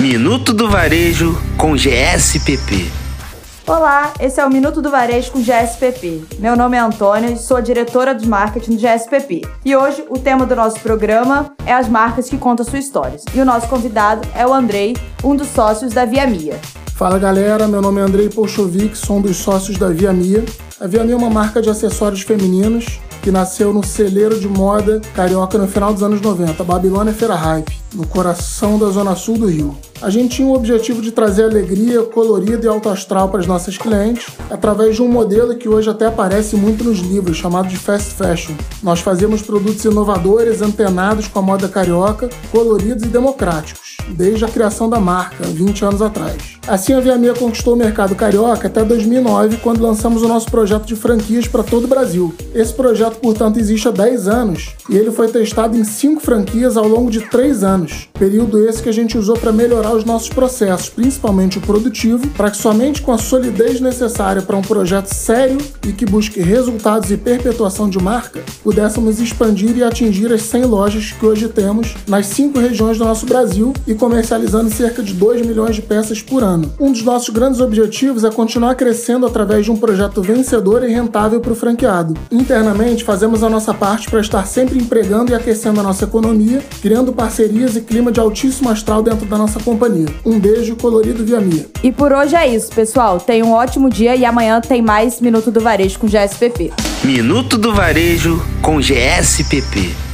Minuto do Varejo com GSPP. Olá, esse é o Minuto do Varejo com GSPP. Meu nome é Antônia e sou diretora de marketing do GSPP. E hoje o tema do nosso programa é as marcas que contam suas histórias. E o nosso convidado é o Andrei, um dos sócios da Via Mia. Fala galera, meu nome é Andrei Polchovic, sou um dos sócios da Via Mia. A Via Mia é uma marca de acessórios femininos que nasceu no celeiro de moda carioca no final dos anos 90, Babilônia Feira Hype, no coração da zona sul do Rio. A gente tinha o objetivo de trazer alegria, colorido e alto astral para as nossas clientes através de um modelo que hoje até aparece muito nos livros, chamado de fast fashion. Nós fazemos produtos inovadores, antenados com a moda carioca, coloridos e democráticos, desde a criação da marca, 20 anos atrás. Assim, a Meia conquistou o mercado carioca até 2009, quando lançamos o nosso projeto de franquias para todo o Brasil. Esse projeto, portanto, existe há 10 anos e ele foi testado em 5 franquias ao longo de 3 anos, período esse que a gente usou para melhorar os nossos processos, principalmente o produtivo, para que somente com a solidez necessária para um projeto sério e que busque resultados e perpetuação de marca, pudéssemos expandir e atingir as 100 lojas que hoje temos nas 5 regiões do nosso Brasil e comercializando cerca de 2 milhões de peças por ano. Um dos nossos grandes objetivos é continuar crescendo através de um projeto vencedor e rentável para o franqueado. Internamente, fazemos a nossa parte para estar sempre empregando e aquecendo a nossa economia, criando parcerias e clima de altíssimo astral dentro da nossa companhia. Um beijo colorido via Mia. E por hoje é isso, pessoal. Tenha um ótimo dia e amanhã tem mais Minuto do Varejo com GSPP. Minuto do Varejo com GSPP.